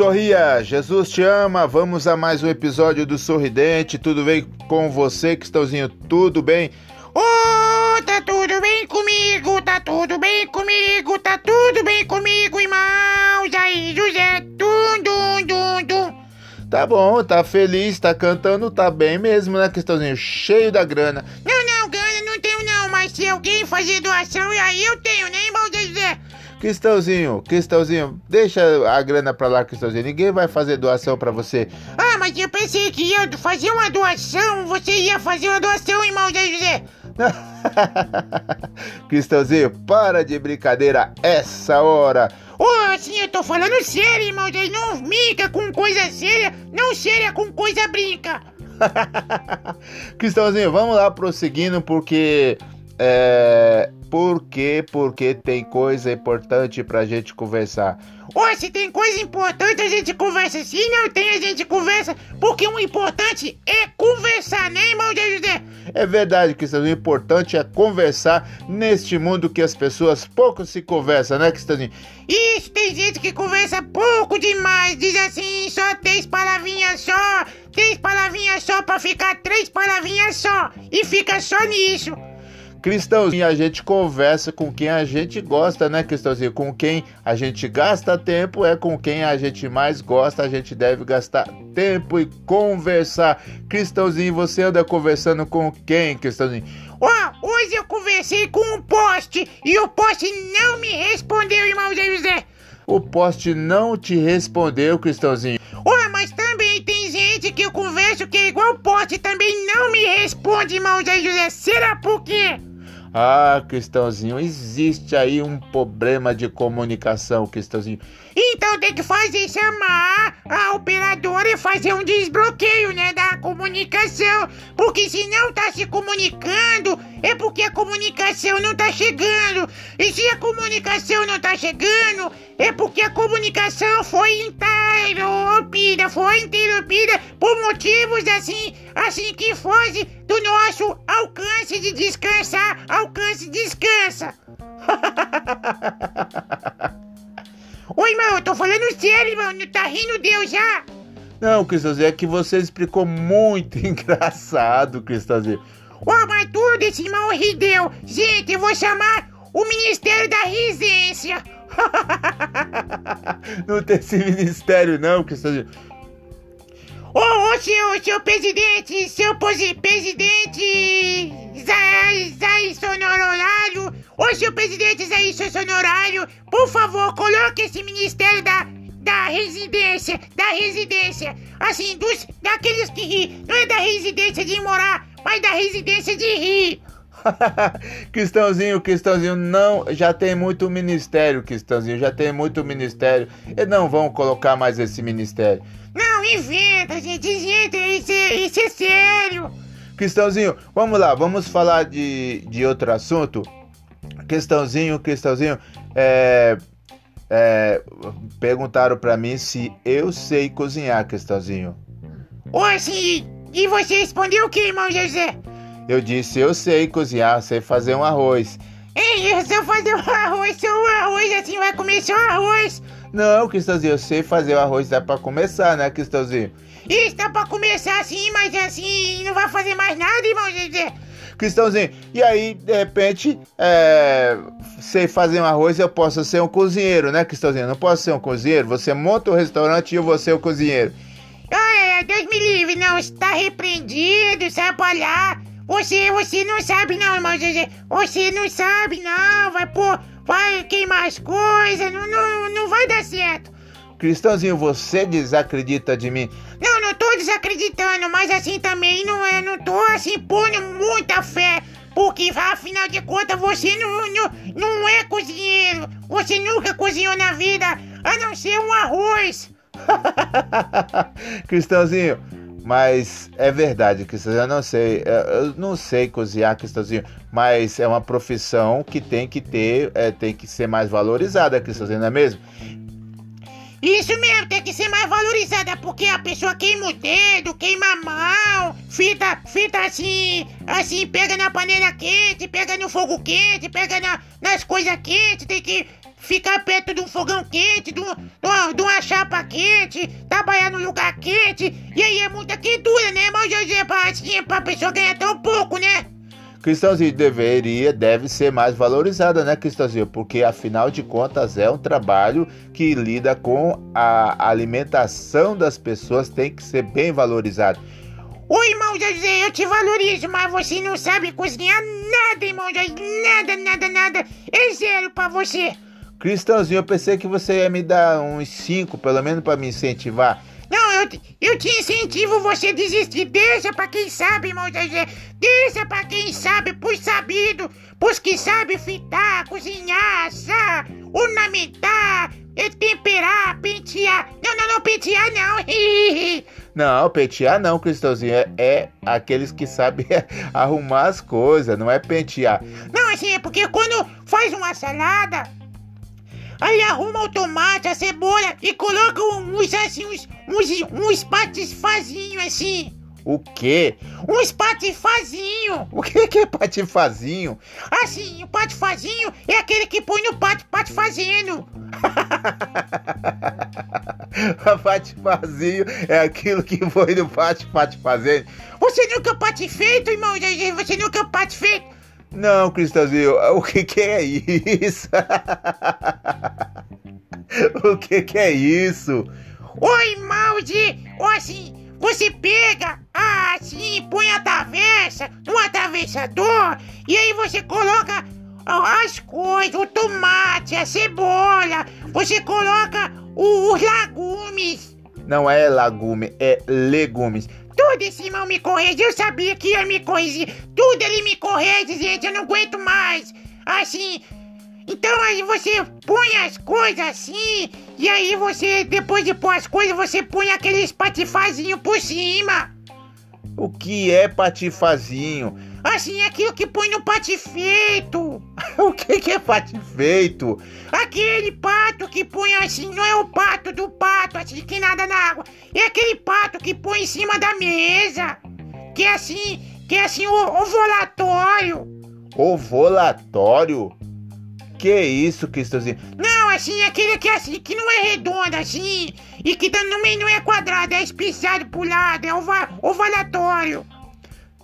Sorria, Jesus te ama. Vamos a mais um episódio do Sorridente. Tudo bem com você, Cristãozinho? Tudo bem? Oh, tá tudo bem comigo, tá tudo bem comigo, tá tudo bem comigo, irmãos. Aí, José, tum, dum, dum, dum. Tá bom, tá feliz, tá cantando, tá bem mesmo, né, Cristãozinho? Cheio da grana. Não, não, grana não tenho não, mas se alguém fazer doação, aí eu tenho, né, irmão? Cristãozinho, Cristãozinho, deixa a grana pra lá, Cristãozinho. Ninguém vai fazer doação pra você. Ah, mas eu pensei que ia fazer uma doação, você ia fazer uma doação, irmão José. Cristãozinho, para de brincadeira essa hora. Ô, oh, assim, eu tô falando sério, irmão José. Não brinca com coisa séria, não séria com coisa brinca. Cristãozinho, vamos lá prosseguindo, porque é, por quê? Porque tem coisa importante pra gente conversar. Ô, se tem coisa importante a gente conversa. Se não tem, a gente conversa. Porque o importante é conversar, né, irmão de José? É verdade, Cristãozinho. O importante é conversar neste mundo que as pessoas pouco se conversam, né, Cristãozinho? Isso, tem gente que conversa pouco demais. Diz assim, só três palavrinhas só. Três palavrinhas só pra ficar três palavrinhas só. E fica só nisso. Cristãozinho, a gente conversa com quem a gente gosta, né, Cristãozinho? Com quem a gente gasta tempo é com quem a gente mais gosta, a gente deve gastar tempo e conversar. Cristãozinho, você anda conversando com quem, Cristãozinho? Ó, oh, hoje eu conversei com um poste e o poste não me respondeu, irmão Zé José. O poste não te respondeu, Cristãozinho. Ó, oh, mas também tem gente que eu converso que é igual o poste também não me responde, irmão Zé José. Será por quê? Ah, Cristãozinho, existe aí um problema de comunicação, Cristãozinho. Então tem que fazer chamar a operadora e fazer um desbloqueio, né, da comunicação. Porque se não tá se comunicando, é porque a comunicação não tá chegando. E se a comunicação não tá chegando, é porque a comunicação foi interrompida, foi interrompida por motivos assim, assim que foge do nosso alcance de descansar, alcance descansa. Oi, irmão, eu tô falando sério, irmão. Não tá rindo Deus já? Não, Cristãozinho, é que você explicou muito engraçado, Cristãozinho. Ô, oh, mas tudo esse irmão rideu. Gente, eu vou chamar o Ministério da Risência. não tem esse ministério, não, Cristãozinho. Ô, oh, oh, seu, seu presidente, seu presidente Zay, Zay Sonorário, ô, seu presidente Zay Sonorário, por favor, coloque esse ministério da, da residência, da residência, assim, dos, daqueles que ri, não é da residência de morar, mas da residência de rir. Cristãozinho, Cristãozinho, não, já tem muito ministério, Cristãozinho, já tem muito ministério. E não vão colocar mais esse ministério. Não, inventa, gente, inventa, isso é, isso é sério. Cristãozinho, vamos lá, vamos falar de, de outro assunto. Cristãozinho, Cristãozinho, é, é, perguntaram para mim se eu sei cozinhar, Cristãozinho. Oi, sim, e você respondeu o que, irmão José? Eu disse, eu sei cozinhar, sei fazer um arroz. Ei, eu fazer um arroz, só um arroz, assim vai comer só arroz. Não, Cristãozinho, eu sei fazer o arroz, dá pra começar, né, Cristãozinho? Isso, dá pra começar assim, mas assim, não vai fazer mais nada, irmão. Cristãozinho, e aí, de repente, é, sei fazer um arroz, eu posso ser um cozinheiro, né, Cristãozinho? Não posso ser um cozinheiro? Você monta o um restaurante e eu vou ser o cozinheiro. Ah, Deus me livre, não, está repreendido, sai pra lá. Você, você não sabe não, irmão José. Você não sabe não, vai pôr, vai queimar as coisas, não, não, não vai dar certo. Cristãozinho, você desacredita de mim? Não, não tô desacreditando, mas assim também não é, não tô assim pondo muita fé. Porque afinal de contas você não, não, não é cozinheiro. Você nunca cozinhou na vida, a não ser um arroz. Cristãozinho, mas é verdade, Cristãozinho, eu não sei, eu não sei cozinhar, Cristãozinho, mas é uma profissão que tem que ter, é, tem que ser mais valorizada, Cristãozinho, não é mesmo? Isso mesmo, tem que ser mais valorizada, porque a pessoa queima o dedo, queima a mão, fita, fita assim, assim, pega na panela quente, pega no fogo quente, pega na, nas coisas quentes, tem que ficar perto de um fogão quente, de, um, de, uma, de uma chapa quente, trabalhar num lugar quente, e aí é muita quentura, né, irmão José, pra, assim, pra pessoa ganhar tão pouco, né? Cristãozinho deveria, deve ser mais valorizada, né, Cristãozinho? Porque afinal de contas é um trabalho que lida com a alimentação das pessoas, tem que ser bem valorizado. Oi, irmão José, eu te valorizo, mas você não sabe cozinhar nada, irmão José, nada, nada, nada. É zero pra você. Cristãozinho, eu pensei que você ia me dar uns 5, pelo menos para me incentivar. Não, eu, eu te incentivo você a desistir. Deixa pra quem sabe, irmão Zezé. Deixa pra quem sabe, por sabido. Pros que sabe fritar, cozinhar, assar, ornamentar, temperar, pentear. Não, não, não, pentear não. não, pentear não, Cristãozinho. É, é aqueles que sabem arrumar as coisas, não é pentear. Não, assim, é porque quando faz uma salada Aí arruma o tomate, a cebola e coloca uns assim, uns, uns, uns patifazinhos assim. O quê? Uns patifazinho. O que, que é patifazinho? Assim, o patifazinho é aquele que põe no pato, pato fazendo. patifazinho é aquilo que põe no pato, pato fazendo. Você nunca pate feito, irmão? Você nunca pate feito? Não, Cristãozinho, o que, que é isso? o que, que é isso? Oi, mouse! Ou assim, você pega, assim, põe a travessa no atravessador e aí você coloca as coisas, o tomate, a cebola, você coloca os legumes. Não é legume, é legumes. Tudo esse irmão me corrige, eu sabia que ia me corrigir. Tudo ele me corrige, gente, eu não aguento mais. Assim, então aí você põe as coisas assim, e aí você, depois de pôr as coisas, você põe aqueles patifazinho por cima. O que é patifazinho? Assim, aquilo que põe no patifeito. o que, que é patifeito? Aquele pato que põe assim, não é o pato do pato, assim, que nada na água. É aquele pato que põe em cima da mesa. Que é assim, que é assim, o ovulatório. Ovulatório? Que isso, Cristãozinho? Não, assim, aquele que é assim, que não é redondo, assim, e que também não é quadrado, é especiado pro lado, é ova, ovalatório.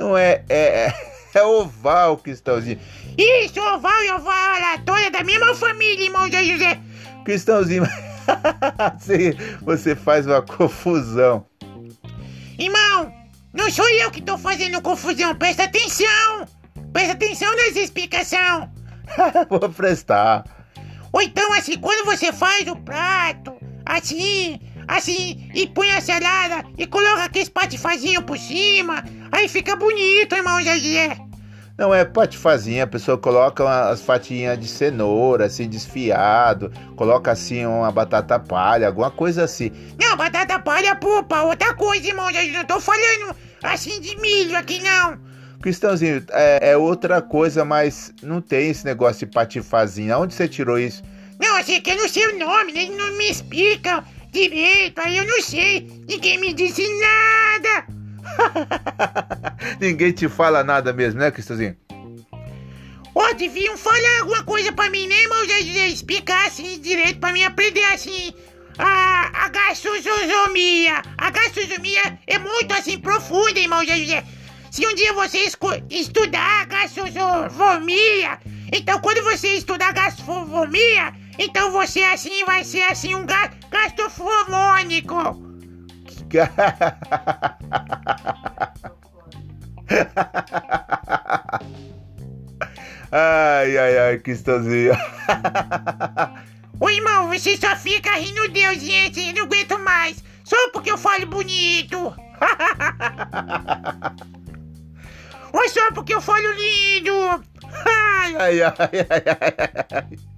Não é, é, é, é oval, Cristãozinho. Isso, oval e ovalatório é da mesma família, irmão José. Cristãozinho, você faz uma confusão. Irmão, não sou eu que tô fazendo confusão, presta atenção. Presta atenção nessa explicação. Vou prestar. Ou então, assim, quando você faz o prato, assim, assim, e põe a salada e coloca aqueles patifazinhos por cima, aí fica bonito, irmão Zezé. Não é patifazinha, a pessoa coloca as fatinhas de cenoura, assim, desfiado, coloca assim uma batata palha, alguma coisa assim. Não, batata palha, pô, pra outra coisa, irmão, Zezé, não tô falando assim de milho aqui, não. Cristãozinho, é, é, outra coisa, mas não tem esse negócio de patifazinha. Onde você tirou isso? Não, assim, que eu não sei o nome, eles não me explicam direito, aí eu não sei. Ninguém me disse nada. Ninguém te fala nada mesmo, né, Cristãozinho? Ó, oh, deviam falar alguma coisa pra mim, né, irmão? Já, já explicar assim direito pra mim aprender assim. A, a gastrosomia. A gastrosomia é muito assim profunda, irmão José. Se um dia você estudar gastrofobia, então quando você estudar gastrofobia, então você assim vai ser assim um ga gastrofomônico. ai, ai, ai, Cristãozinho. Ô irmão, você só fica rindo Deus, gente, eu não aguento mais. Só porque eu falo bonito. Ou só porque eu falo lindo! Ai, ai, ai, ai, ai.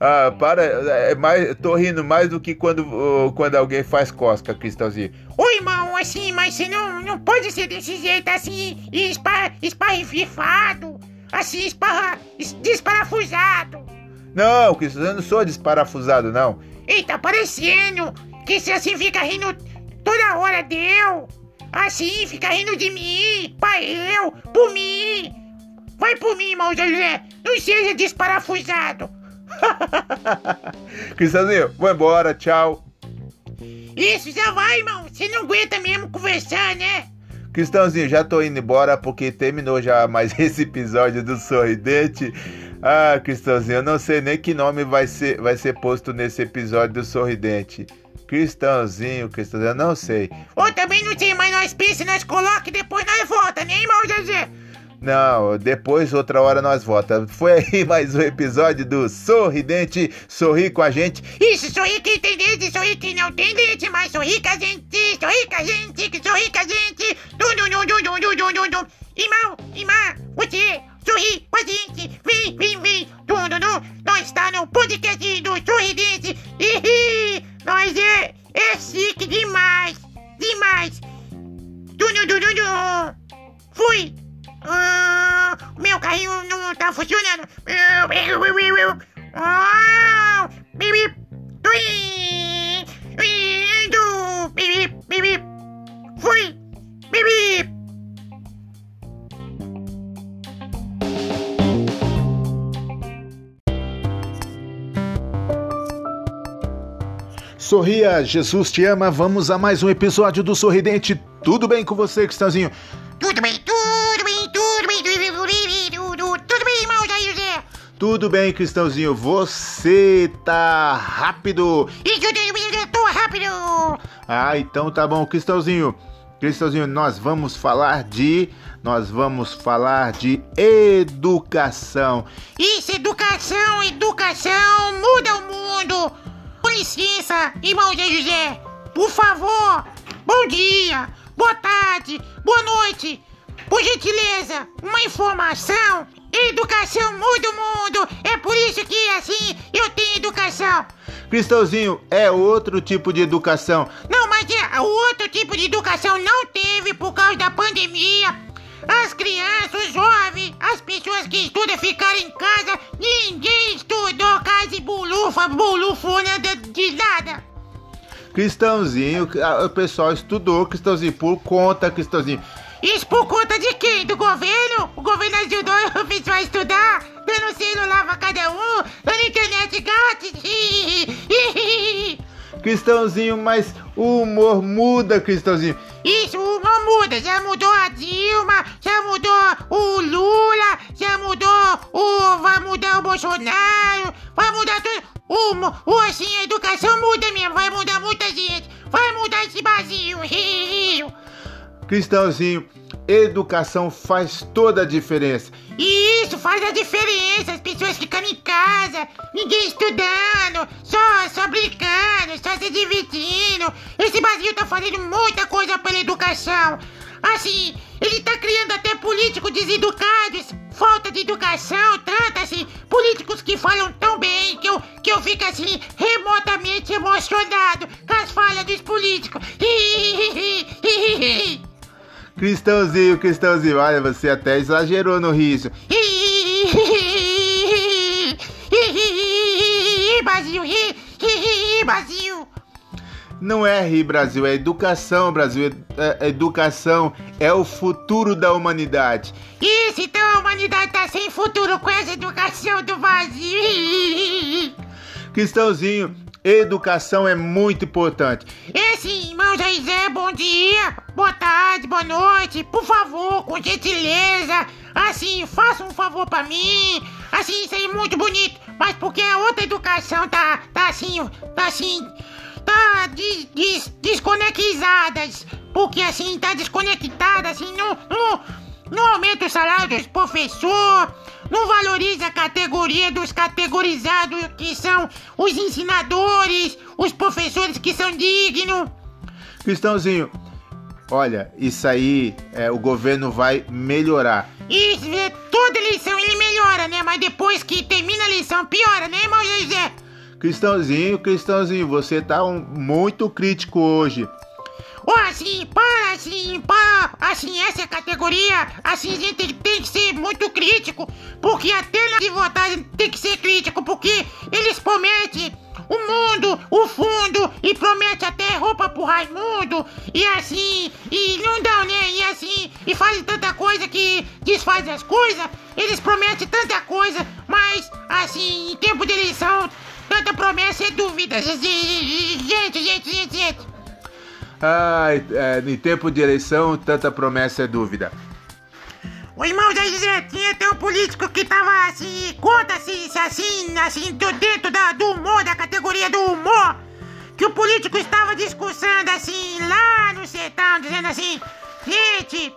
Ah, para, é mais, tô rindo mais do que quando, quando alguém faz cosca, Cristãozinho. Oi, irmão, assim, mas você não, não pode ser desse jeito assim, espa, esparrifado, assim, esparra, desparafusado. Não, Cristãozinho, eu não sou desparafusado, não. Ei, tá parecendo que você assim fica rindo toda hora deu. Assim, fica rindo de mim, pra eu, por mim. Vai por mim, irmão José. Não seja desparafusado. Cristãozinho, vou embora, tchau. Isso, já vai, irmão. Você não aguenta mesmo conversar, né? Cristãozinho, já tô indo embora porque terminou já mais esse episódio do Sorridente. Ah, Cristãozinho, eu não sei nem que nome vai ser, vai ser posto nesse episódio do Sorridente. Cristãozinho, Cristãozinho, eu não sei. Ou também não sei, mas nós pensa, nós coloca e depois nós volta, né, irmão José? Não, depois, outra hora, nós votamos. Foi aí mais um episódio do Sorridente. Sorri com a gente. Isso, sorri quem tem dente, sorri quem não tem dente, mas sorri com a gente, sorri com a gente, sorri com a gente. Dum, dum, dum, dum, dum, dum, dum, dum. Irmão, irmã, você sorri com a gente. Vem, vem, vem. Dum, dum, dum. Nós está no podcast do Sorridente. Hihi, nós é, é chique demais, demais. Dum, dum, dum, dum. Fui. Ah, meu carrinho não tá funcionando. Ah, bip, bip. Indo. Bip, bip. Fui. Bip. Sorria, Jesus te ama. Vamos a mais um episódio do Sorridente. Tudo bem com você, Cristãozinho? Tudo bem, Tudo bem, Cristãozinho. Você tá rápido. Eu tô rápido. Ah, então tá bom, Cristãozinho. Cristãozinho, nós vamos falar de. Nós vamos falar de educação. Isso, educação, educação muda o mundo. Com licença, irmão José. Por favor, bom dia, boa tarde, boa noite. Por gentileza, uma informação. Educação muda o mundo. É por isso que, assim, eu tenho educação. Cristãozinho, é outro tipo de educação. Não, mas é, o outro tipo de educação não teve por causa da pandemia. As crianças, os jovens, as pessoas que estudam ficaram em casa, ninguém estudou casa e bulufa, bulufona de, de nada. Cristãozinho, o pessoal estudou, Cristãozinho, por conta, Cristãozinho. Isso por conta de quem? Do governo? O governo ajudou o pessoal a estudar, dando celular pra cada um, dando internet grátis. Cristãozinho, mas o humor muda, Cristãozinho. Isso, uma muda, já mudou a Dilma, já mudou o Lula, já mudou o. vai mudar o Bolsonaro, vai mudar tudo. O, o assim, a educação muda mesmo, vai mudar muita gente, vai mudar esse Brasil. Cristãozinho, educação faz toda a diferença. Isso faz a diferença, as pessoas ficando em casa, ninguém estudando, só, só brincando, só se divertindo. Esse Brasil tá fazendo muita coisa pela educação. Assim, ele tá criando até políticos deseducados, falta de educação, tanto assim, políticos que falam tão bem que eu, que eu fico assim, remotamente emocionado com as falas dos políticos. Cristãozinho, Cristãozinho, olha, você até exagerou no riso. Brasil, Brasil. Não é rir, Brasil, é educação, Brasil. É, é educação é o futuro da humanidade. Isso, então a humanidade tá sem futuro com essa educação do Brasil. Cristãozinho, educação é muito importante. É sim, irmão Jaizé, bom dia, boa tarde, boa noite, por favor, com gentileza, assim, faça um favor pra mim, assim, isso aí é muito bonito, mas porque a outra educação tá, tá assim, tá assim, tá des, porque assim, tá desconectada, assim, não, não, não aumenta o salário dos professores, não valoriza a categoria dos categorizados, que são os ensinadores, os professores que são dignos. Cristãozinho, olha, isso aí é, o governo vai melhorar. Isso, é, toda eleição ele melhora, né? Mas depois que termina a eleição, piora, né, irmão José? Cristãozinho, Cristãozinho, você tá um- muito crítico hoje. Ó, assim, para, assim, para, assim, essa categoria, assim, a gente tem, que ser muito crítico, porque até na de votar tem que ser crítico, porque eles prometem o mundo, o fundo e promete até roupa pro Raimundo e assim, e não dão, né? E assim, e fazem tanta coisa que desfaz as coisas. Eles prometem tanta coisa, mas assim, em tempo de eleição, tanta promessa é dúvida. Gente, gente, gente, gente. Ai, é, em tempo de eleição, tanta promessa é dúvida. Zé tinha tem um político que tava assim, conta assim, assim, assim, dentro da, do humor, da categoria do humor, que o político estava discursando assim, lá no sertão, dizendo assim, gente,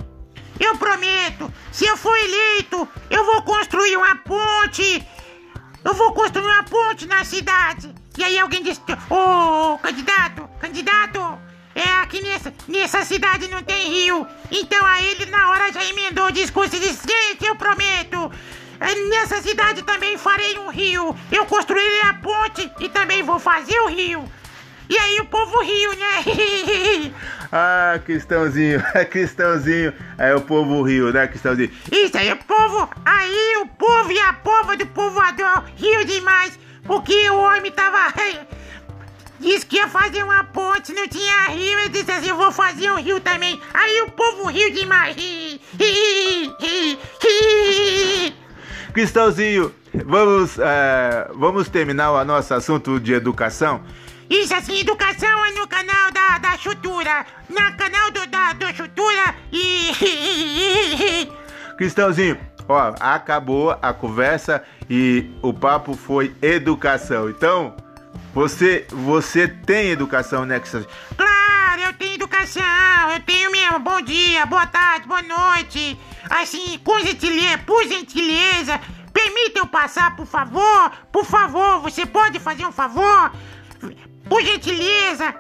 eu prometo, se eu for eleito, eu vou construir uma ponte, eu vou construir uma ponte na cidade. E aí alguém disse, ô, oh, candidato, candidato, é, aqui nessa, nessa cidade não tem rio. Então aí ele na hora já emendou o discurso e disse: Gente, eu prometo. É, nessa cidade também farei um rio. Eu construirei a ponte e também vou fazer o rio. E aí o povo riu, né? ah, Cristãozinho, é Cristãozinho. Aí o povo riu, né, Cristãozinho? Isso aí, o povo. Aí o povo e a pova do povoador riu demais. Porque o homem tava Disse que ia fazer uma ponte, não tinha rio. Eu disse assim: eu vou fazer um rio também. Aí o povo riu demais. Cristãozinho, vamos, é, vamos terminar o nosso assunto de educação? Isso assim, educação é no canal da, da Chutura. No canal do, da do Chutura e. Cristãozinho, ó, acabou a conversa e o papo foi educação. Então. Você, você tem educação, né? Claro, eu tenho educação, eu tenho mesmo. Bom dia, boa tarde, boa noite. Assim, com gentileza, por gentileza, permita eu passar, por favor. Por favor, você pode fazer um favor? Por gentileza.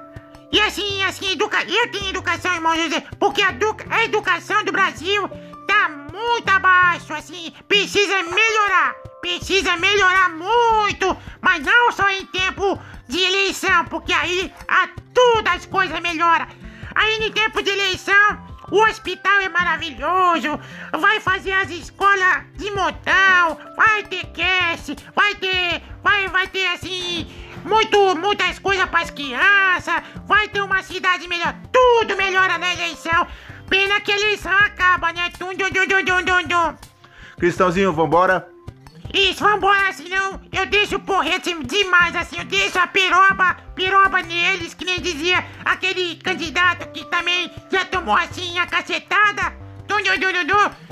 E assim, assim, educa... eu tenho educação, irmão José, porque a, edu... a educação do Brasil tá muito abaixo, assim, precisa melhorar precisa melhorar muito, mas não só em tempo de eleição, porque aí a tudo as coisas melhoram. Aí em tempo de eleição, o hospital é maravilhoso, vai fazer as escolas de montão, vai ter cast, vai ter, vai, vai ter assim, muito, muitas coisas para as crianças, vai ter uma cidade melhor, tudo melhora na eleição. Pena que a eleição acaba, né? Tum, dum, dum, dum, dum, dum. Cristãozinho, vambora? Isso, vambora, senão eu deixo porrete demais, assim, eu deixo a piroba, piroba neles, que nem dizia aquele candidato que também já tomou assim a cacetada. Dum.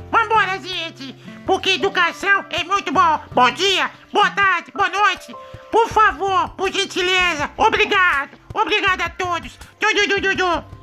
Vambora, gente, porque educação é muito bom. Bom dia, boa tarde, boa noite. Por favor, por gentileza, obrigado, obrigado a todos. Dum,